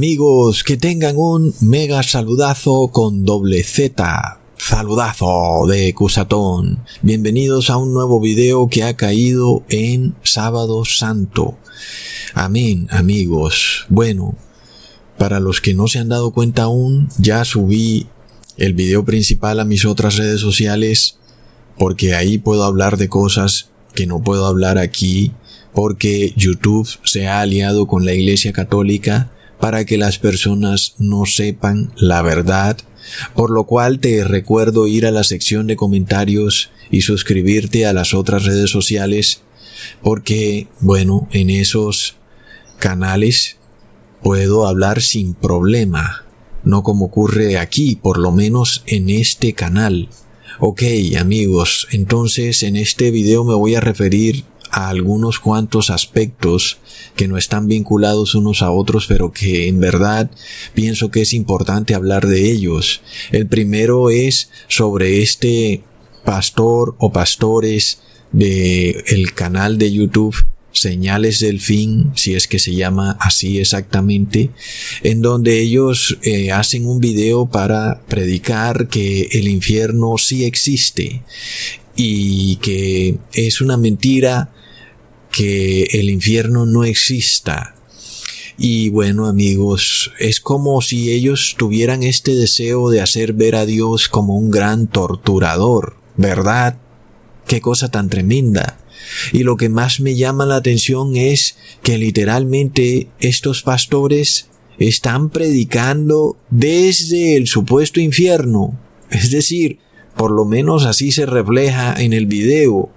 Amigos, que tengan un mega saludazo con doble Z. Saludazo de Cusatón. Bienvenidos a un nuevo video que ha caído en Sábado Santo. Amén, amigos. Bueno, para los que no se han dado cuenta aún, ya subí el video principal a mis otras redes sociales porque ahí puedo hablar de cosas que no puedo hablar aquí porque YouTube se ha aliado con la Iglesia Católica para que las personas no sepan la verdad, por lo cual te recuerdo ir a la sección de comentarios y suscribirte a las otras redes sociales, porque, bueno, en esos canales puedo hablar sin problema, no como ocurre aquí, por lo menos en este canal. Ok, amigos, entonces en este video me voy a referir a algunos cuantos aspectos que no están vinculados unos a otros, pero que en verdad pienso que es importante hablar de ellos. El primero es sobre este pastor o pastores de el canal de YouTube Señales del Fin, si es que se llama así exactamente, en donde ellos eh, hacen un video para predicar que el infierno sí existe y que es una mentira que el infierno no exista. Y bueno amigos, es como si ellos tuvieran este deseo de hacer ver a Dios como un gran torturador, ¿verdad? Qué cosa tan tremenda. Y lo que más me llama la atención es que literalmente estos pastores están predicando desde el supuesto infierno. Es decir, por lo menos así se refleja en el video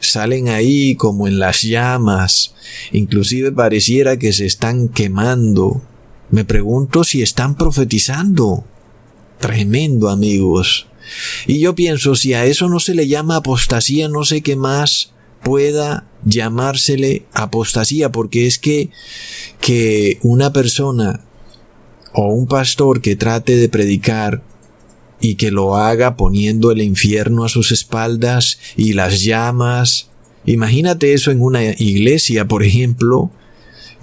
salen ahí como en las llamas, inclusive pareciera que se están quemando. Me pregunto si están profetizando. Tremendo, amigos. Y yo pienso, si a eso no se le llama apostasía, no sé qué más pueda llamársele apostasía, porque es que, que una persona o un pastor que trate de predicar y que lo haga poniendo el infierno a sus espaldas y las llamas. Imagínate eso en una iglesia, por ejemplo,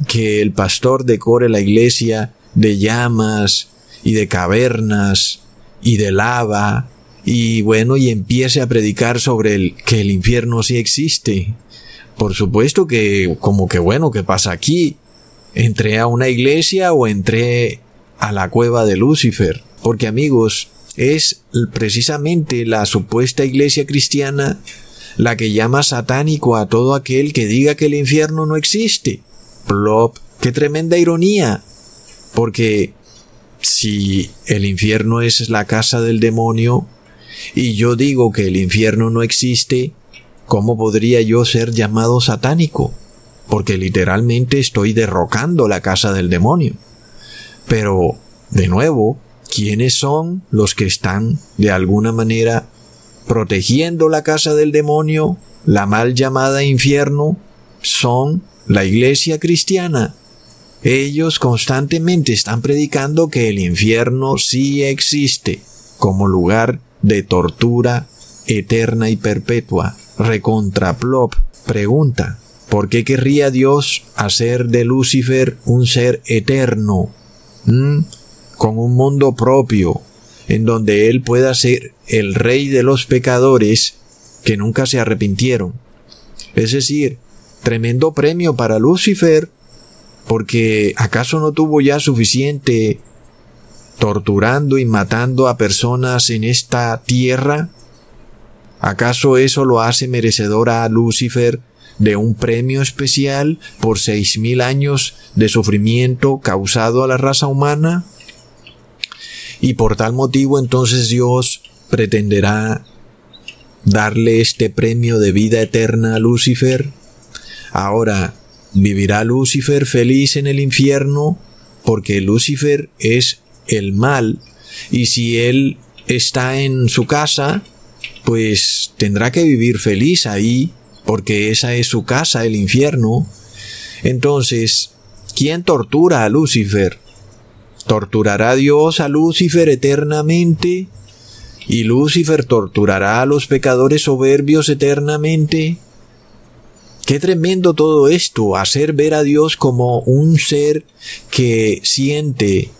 que el pastor decore la iglesia de llamas y de cavernas y de lava y bueno, y empiece a predicar sobre el que el infierno sí existe. Por supuesto que como que bueno, ¿qué pasa aquí? Entré a una iglesia o entré a la cueva de Lucifer. Porque amigos, es precisamente la supuesta iglesia cristiana la que llama satánico a todo aquel que diga que el infierno no existe. Plop, qué tremenda ironía. Porque si el infierno es la casa del demonio y yo digo que el infierno no existe, ¿cómo podría yo ser llamado satánico? Porque literalmente estoy derrocando la casa del demonio. Pero, de nuevo, ¿Quiénes son los que están de alguna manera protegiendo la casa del demonio, la mal llamada infierno? Son la iglesia cristiana. Ellos constantemente están predicando que el infierno sí existe como lugar de tortura eterna y perpetua. Recontraplop pregunta, ¿por qué querría Dios hacer de Lucifer un ser eterno? ¿Mm? Con un mundo propio, en donde Él pueda ser el rey de los pecadores que nunca se arrepintieron. Es decir, tremendo premio para Lucifer, porque ¿acaso no tuvo ya suficiente torturando y matando a personas en esta tierra? ¿Acaso eso lo hace merecedor a Lucifer de un premio especial por seis mil años de sufrimiento causado a la raza humana? Y por tal motivo entonces Dios pretenderá darle este premio de vida eterna a Lucifer. Ahora, ¿vivirá Lucifer feliz en el infierno? Porque Lucifer es el mal y si él está en su casa, pues tendrá que vivir feliz ahí, porque esa es su casa, el infierno. Entonces, ¿quién tortura a Lucifer? ¿Torturará Dios a Lucifer eternamente? ¿Y Lucifer torturará a los pecadores soberbios eternamente? Qué tremendo todo esto, hacer ver a Dios como un ser que siente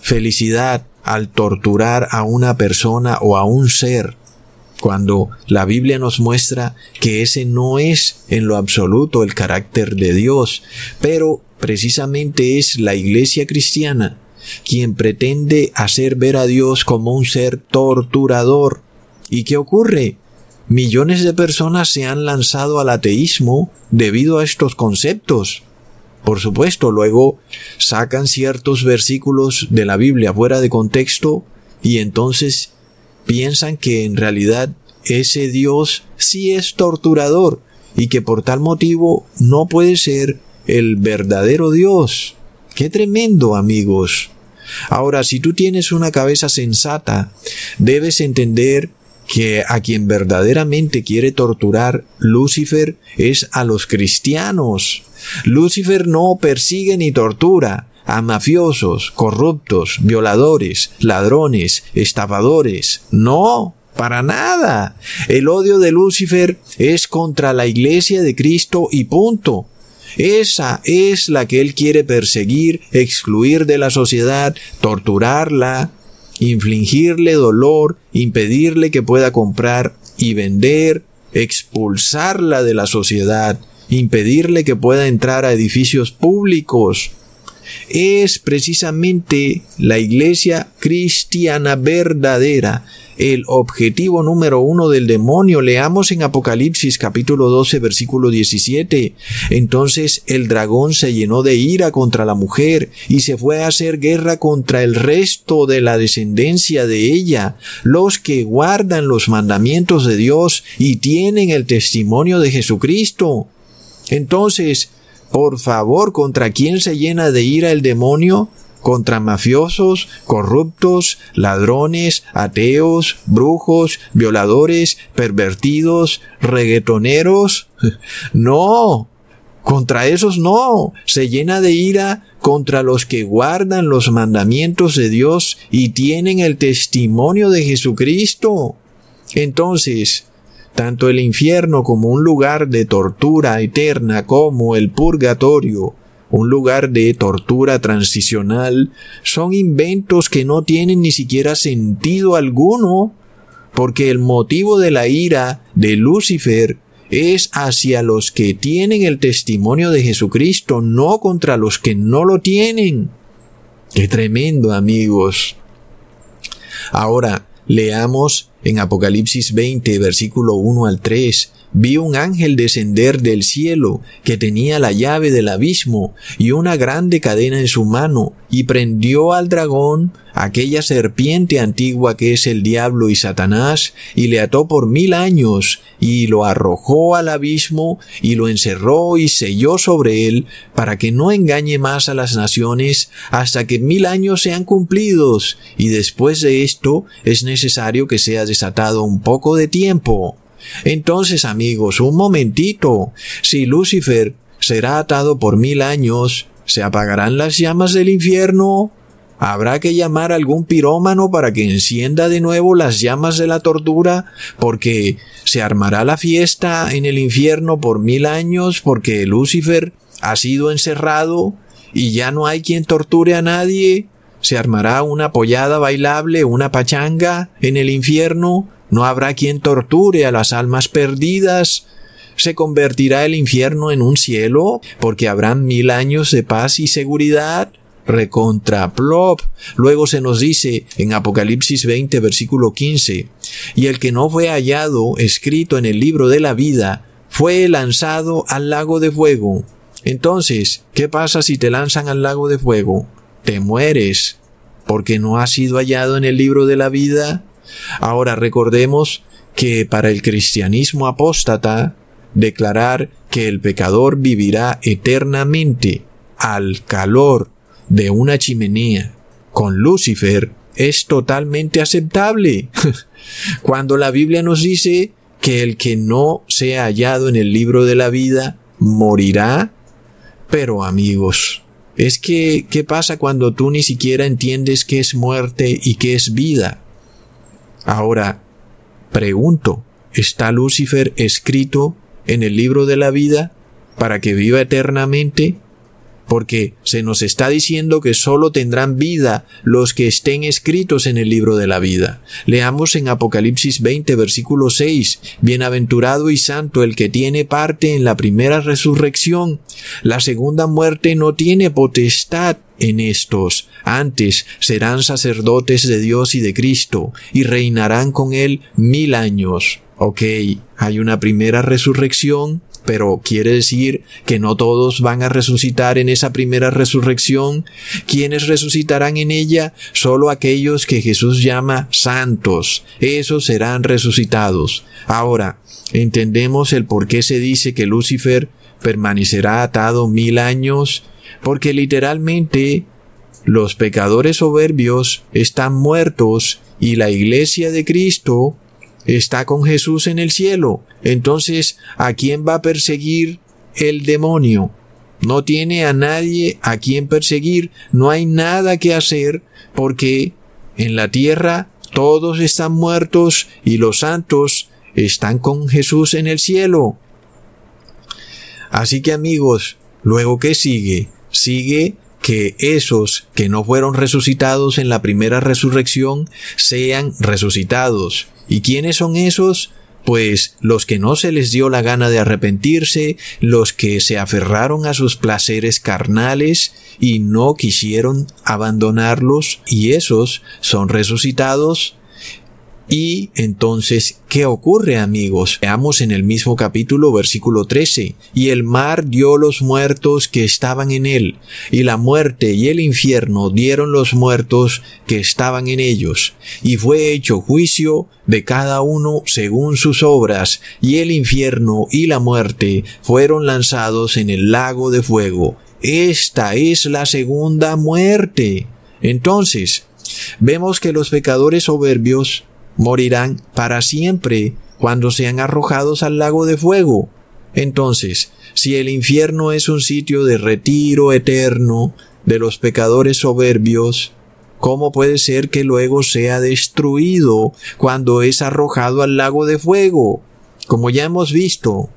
felicidad al torturar a una persona o a un ser, cuando la Biblia nos muestra que ese no es en lo absoluto el carácter de Dios, pero precisamente es la iglesia cristiana quien pretende hacer ver a Dios como un ser torturador. ¿Y qué ocurre? Millones de personas se han lanzado al ateísmo debido a estos conceptos. Por supuesto, luego sacan ciertos versículos de la Biblia fuera de contexto y entonces piensan que en realidad ese Dios sí es torturador y que por tal motivo no puede ser el verdadero Dios. Qué tremendo, amigos. Ahora, si tú tienes una cabeza sensata, debes entender que a quien verdaderamente quiere torturar Lucifer es a los cristianos. Lucifer no persigue ni tortura a mafiosos, corruptos, violadores, ladrones, estafadores. No, para nada. El odio de Lucifer es contra la iglesia de Cristo y punto. Esa es la que él quiere perseguir, excluir de la sociedad, torturarla, infligirle dolor, impedirle que pueda comprar y vender, expulsarla de la sociedad, impedirle que pueda entrar a edificios públicos. Es precisamente la iglesia cristiana verdadera el objetivo número uno del demonio. Leamos en Apocalipsis capítulo 12 versículo 17. Entonces el dragón se llenó de ira contra la mujer y se fue a hacer guerra contra el resto de la descendencia de ella, los que guardan los mandamientos de Dios y tienen el testimonio de Jesucristo. Entonces, por favor, ¿contra quién se llena de ira el demonio? contra mafiosos, corruptos, ladrones, ateos, brujos, violadores, pervertidos, reggaetoneros. No, contra esos no, se llena de ira contra los que guardan los mandamientos de Dios y tienen el testimonio de Jesucristo. Entonces, tanto el infierno como un lugar de tortura eterna como el purgatorio un lugar de tortura transicional, son inventos que no tienen ni siquiera sentido alguno, porque el motivo de la ira de Lucifer es hacia los que tienen el testimonio de Jesucristo, no contra los que no lo tienen. Qué tremendo, amigos. Ahora, leamos en Apocalipsis 20, versículo 1 al 3, vi un ángel descender del cielo que tenía la llave del abismo y una grande cadena en su mano y prendió al dragón, aquella serpiente antigua que es el diablo y Satanás, y le ató por mil años y lo arrojó al abismo y lo encerró y selló sobre él para que no engañe más a las naciones hasta que mil años sean cumplidos y después de esto es necesario que sea desatado un poco de tiempo. Entonces, amigos, un momentito. Si Lucifer será atado por mil años, ¿se apagarán las llamas del infierno? ¿Habrá que llamar a algún pirómano para que encienda de nuevo las llamas de la tortura? Porque se armará la fiesta en el infierno por mil años porque Lucifer ha sido encerrado y ya no hay quien torture a nadie. Se armará una pollada bailable, una pachanga en el infierno no habrá quien torture a las almas perdidas. Se convertirá el infierno en un cielo, porque habrán mil años de paz y seguridad. Recontra plop. Luego se nos dice en Apocalipsis 20, versículo 15, y el que no fue hallado escrito en el libro de la vida, fue lanzado al lago de fuego. Entonces, ¿qué pasa si te lanzan al lago de fuego? Te mueres, porque no has sido hallado en el libro de la vida. Ahora recordemos que para el cristianismo apóstata, declarar que el pecador vivirá eternamente al calor de una chimenea con Lucifer es totalmente aceptable. Cuando la Biblia nos dice que el que no sea hallado en el libro de la vida morirá. Pero amigos, es que, ¿qué pasa cuando tú ni siquiera entiendes qué es muerte y qué es vida? Ahora, pregunto, ¿está Lucifer escrito en el libro de la vida? para que viva eternamente? porque se nos está diciendo que sólo tendrán vida los que estén escritos en el libro de la vida. Leamos en Apocalipsis 20, versículo 6, Bienaventurado y santo el que tiene parte en la primera resurrección. La segunda muerte no tiene potestad en estos. Antes serán sacerdotes de Dios y de Cristo, y reinarán con él mil años. Ok, hay una primera resurrección, pero quiere decir que no todos van a resucitar en esa primera resurrección. ¿Quiénes resucitarán en ella? Solo aquellos que Jesús llama santos. Esos serán resucitados. Ahora, entendemos el por qué se dice que Lucifer permanecerá atado mil años, porque literalmente los pecadores soberbios están muertos y la iglesia de Cristo está con Jesús en el cielo. Entonces, ¿a quién va a perseguir el demonio? No tiene a nadie a quien perseguir, no hay nada que hacer porque en la tierra todos están muertos y los santos están con Jesús en el cielo. Así que amigos, luego que sigue, sigue que esos que no fueron resucitados en la primera resurrección sean resucitados. ¿Y quiénes son esos? Pues los que no se les dio la gana de arrepentirse, los que se aferraron a sus placeres carnales y no quisieron abandonarlos, y esos son resucitados y entonces, ¿qué ocurre amigos? Veamos en el mismo capítulo versículo 13. Y el mar dio los muertos que estaban en él, y la muerte y el infierno dieron los muertos que estaban en ellos, y fue hecho juicio de cada uno según sus obras, y el infierno y la muerte fueron lanzados en el lago de fuego. Esta es la segunda muerte. Entonces, vemos que los pecadores soberbios morirán para siempre cuando sean arrojados al lago de fuego. Entonces, si el infierno es un sitio de retiro eterno de los pecadores soberbios, ¿cómo puede ser que luego sea destruido cuando es arrojado al lago de fuego? Como ya hemos visto,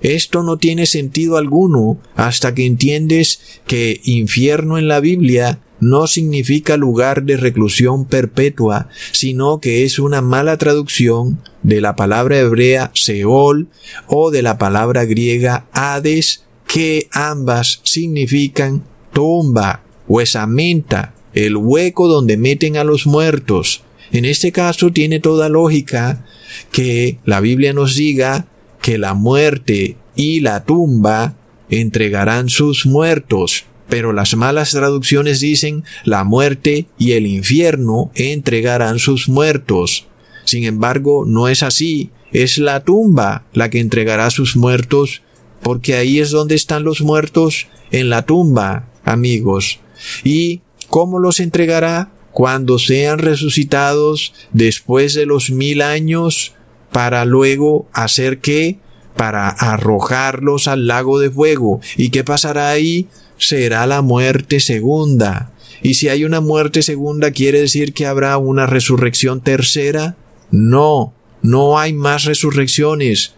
esto no tiene sentido alguno hasta que entiendes que infierno en la Biblia no significa lugar de reclusión perpetua, sino que es una mala traducción de la palabra hebrea Seol o de la palabra griega Hades, que ambas significan tumba o esamenta, el hueco donde meten a los muertos. En este caso tiene toda lógica que la Biblia nos diga que la muerte y la tumba entregarán sus muertos pero las malas traducciones dicen la muerte y el infierno entregarán sus muertos. Sin embargo, no es así, es la tumba la que entregará sus muertos, porque ahí es donde están los muertos, en la tumba, amigos. ¿Y cómo los entregará? Cuando sean resucitados después de los mil años, para luego hacer qué? Para arrojarlos al lago de fuego. ¿Y qué pasará ahí? será la muerte segunda. Y si hay una muerte segunda, ¿quiere decir que habrá una resurrección tercera? No, no hay más resurrecciones.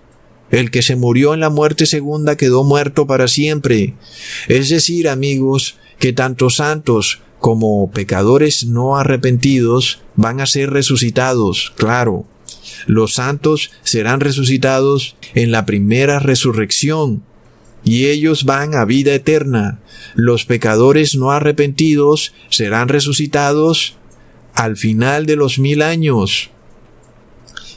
El que se murió en la muerte segunda quedó muerto para siempre. Es decir, amigos, que tanto santos como pecadores no arrepentidos van a ser resucitados, claro. Los santos serán resucitados en la primera resurrección, y ellos van a vida eterna. Los pecadores no arrepentidos serán resucitados al final de los mil años.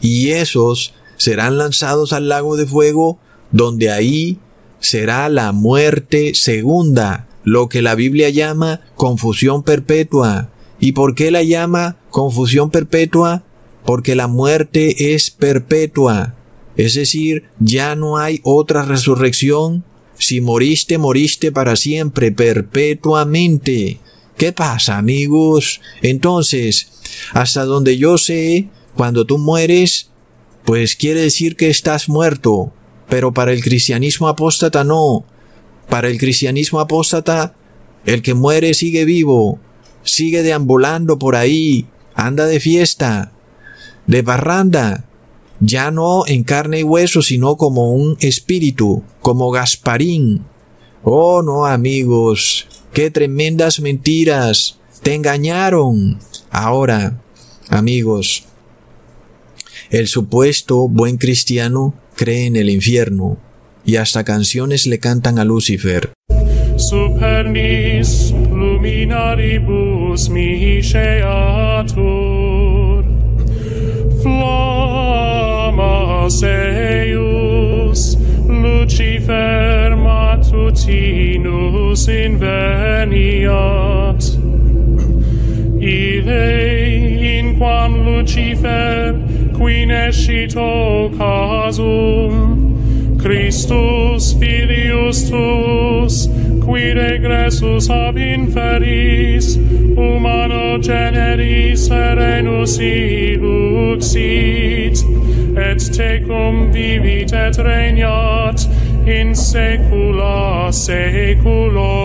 Y esos serán lanzados al lago de fuego, donde ahí será la muerte segunda, lo que la Biblia llama confusión perpetua. ¿Y por qué la llama confusión perpetua? Porque la muerte es perpetua. Es decir, ya no hay otra resurrección si moriste, moriste para siempre, perpetuamente. ¿Qué pasa, amigos? Entonces, hasta donde yo sé, cuando tú mueres, pues quiere decir que estás muerto. Pero para el cristianismo apóstata no. Para el cristianismo apóstata, el que muere sigue vivo, sigue deambulando por ahí, anda de fiesta, de barranda. ya no en carne y hueso, sino como un espíritu, como Gasparín. Oh, no, amigos, qué tremendas mentiras. Te engañaron. Ahora, amigos, el supuesto buen cristiano cree en el infierno y hasta canciones le cantan a Lucifer. Supernis Proteus, Lucifer matutinus inveniat. Ile in quam Lucifer, qui nescit casum Christus filius tuus, qui regressus ab inferis, humano generis serenus iluxit, et tecum vivit et regnat in saecula saeculorum.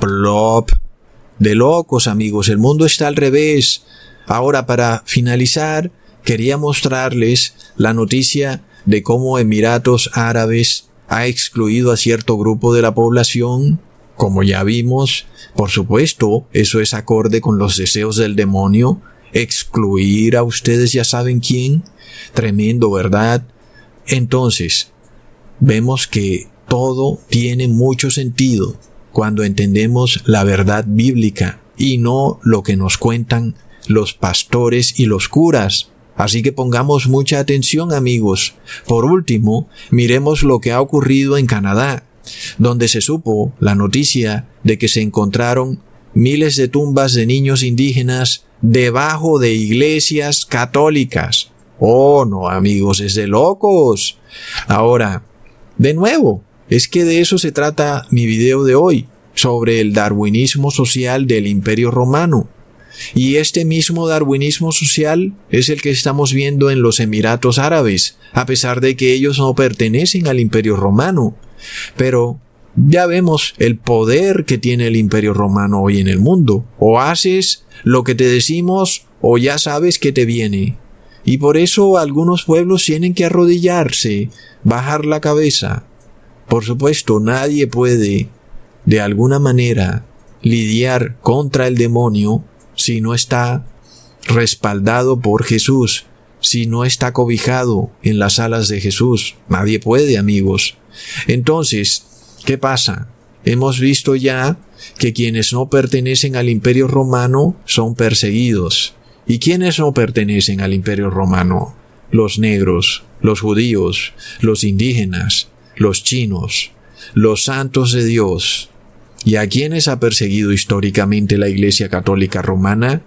Blob. De locos, amigos, el mundo está al revés. Ahora, para finalizar, quería mostrarles la noticia de cómo Emiratos Árabes ha excluido a cierto grupo de la población. Como ya vimos, por supuesto, eso es acorde con los deseos del demonio. Excluir a ustedes ya saben quién. Tremendo, ¿verdad? Entonces, vemos que todo tiene mucho sentido cuando entendemos la verdad bíblica y no lo que nos cuentan los pastores y los curas. Así que pongamos mucha atención amigos. Por último, miremos lo que ha ocurrido en Canadá, donde se supo la noticia de que se encontraron miles de tumbas de niños indígenas debajo de iglesias católicas. Oh, no amigos, es de locos. Ahora, de nuevo, es que de eso se trata mi video de hoy, sobre el darwinismo social del Imperio Romano. Y este mismo darwinismo social es el que estamos viendo en los Emiratos Árabes, a pesar de que ellos no pertenecen al Imperio Romano. Pero ya vemos el poder que tiene el Imperio Romano hoy en el mundo. O haces lo que te decimos o ya sabes que te viene. Y por eso algunos pueblos tienen que arrodillarse, bajar la cabeza, por supuesto, nadie puede, de alguna manera, lidiar contra el demonio si no está respaldado por Jesús, si no está cobijado en las alas de Jesús. Nadie puede, amigos. Entonces, ¿qué pasa? Hemos visto ya que quienes no pertenecen al imperio romano son perseguidos. ¿Y quienes no pertenecen al imperio romano? Los negros, los judíos, los indígenas, los chinos, los santos de Dios. ¿Y a quienes ha perseguido históricamente la Iglesia Católica Romana?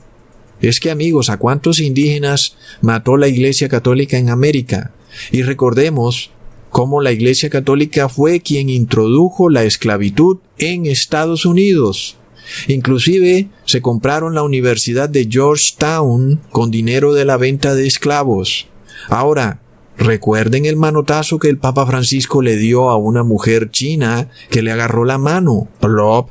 Es que amigos, ¿a cuántos indígenas mató la Iglesia Católica en América? Y recordemos cómo la Iglesia Católica fue quien introdujo la esclavitud en Estados Unidos. Inclusive se compraron la Universidad de Georgetown con dinero de la venta de esclavos. Ahora, Recuerden el manotazo que el Papa Francisco le dio a una mujer china que le agarró la mano. Plop.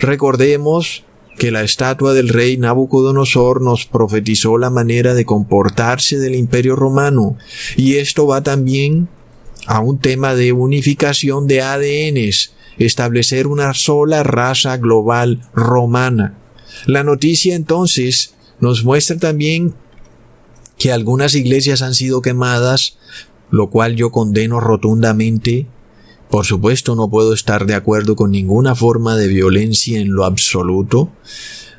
Recordemos que la estatua del rey Nabucodonosor nos profetizó la manera de comportarse del imperio romano. Y esto va también a un tema de unificación de ADNs, establecer una sola raza global romana. La noticia entonces nos muestra también que algunas iglesias han sido quemadas, lo cual yo condeno rotundamente. Por supuesto no puedo estar de acuerdo con ninguna forma de violencia en lo absoluto.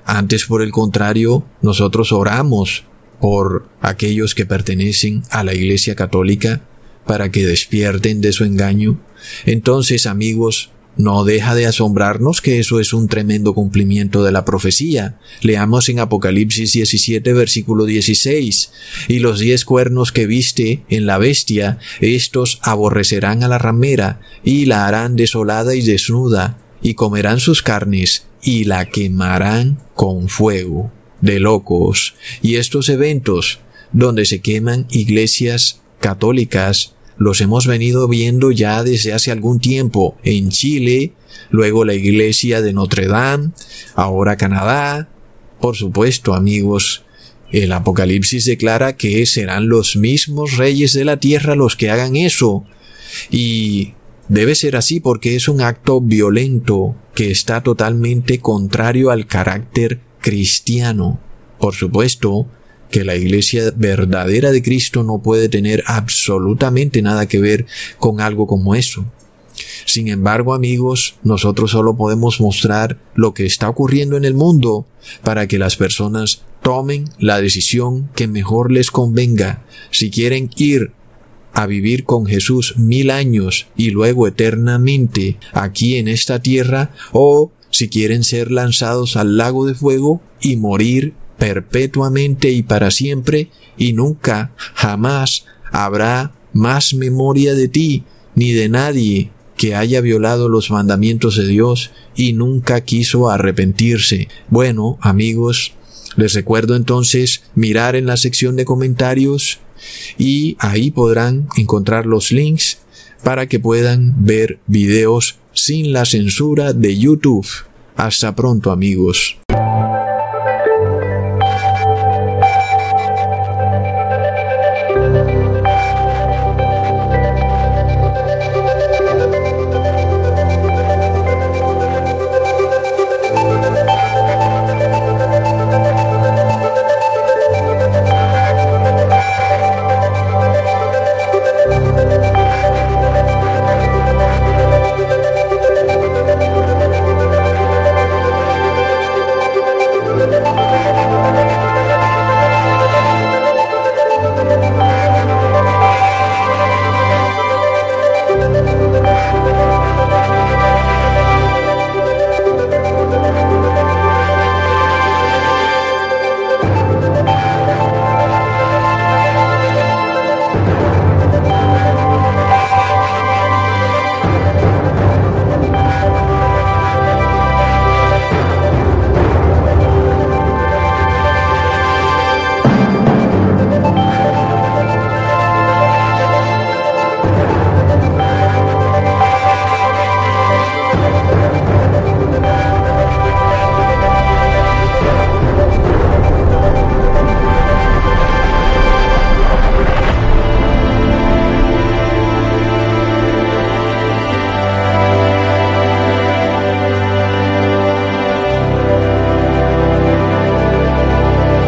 Antes, por el contrario, nosotros oramos por aquellos que pertenecen a la Iglesia Católica para que despierten de su engaño. Entonces, amigos, no deja de asombrarnos que eso es un tremendo cumplimiento de la profecía. Leamos en Apocalipsis 17 versículo 16. Y los diez cuernos que viste en la bestia, estos aborrecerán a la ramera, y la harán desolada y desnuda, y comerán sus carnes, y la quemarán con fuego. De locos. Y estos eventos, donde se queman iglesias católicas, los hemos venido viendo ya desde hace algún tiempo en Chile, luego la iglesia de Notre Dame, ahora Canadá. Por supuesto, amigos, el Apocalipsis declara que serán los mismos reyes de la tierra los que hagan eso. Y debe ser así porque es un acto violento que está totalmente contrario al carácter cristiano. Por supuesto, que la iglesia verdadera de Cristo no puede tener absolutamente nada que ver con algo como eso. Sin embargo, amigos, nosotros solo podemos mostrar lo que está ocurriendo en el mundo para que las personas tomen la decisión que mejor les convenga. Si quieren ir a vivir con Jesús mil años y luego eternamente aquí en esta tierra, o si quieren ser lanzados al lago de fuego y morir perpetuamente y para siempre, y nunca, jamás habrá más memoria de ti, ni de nadie que haya violado los mandamientos de Dios y nunca quiso arrepentirse. Bueno, amigos, les recuerdo entonces mirar en la sección de comentarios y ahí podrán encontrar los links para que puedan ver videos sin la censura de YouTube. Hasta pronto amigos.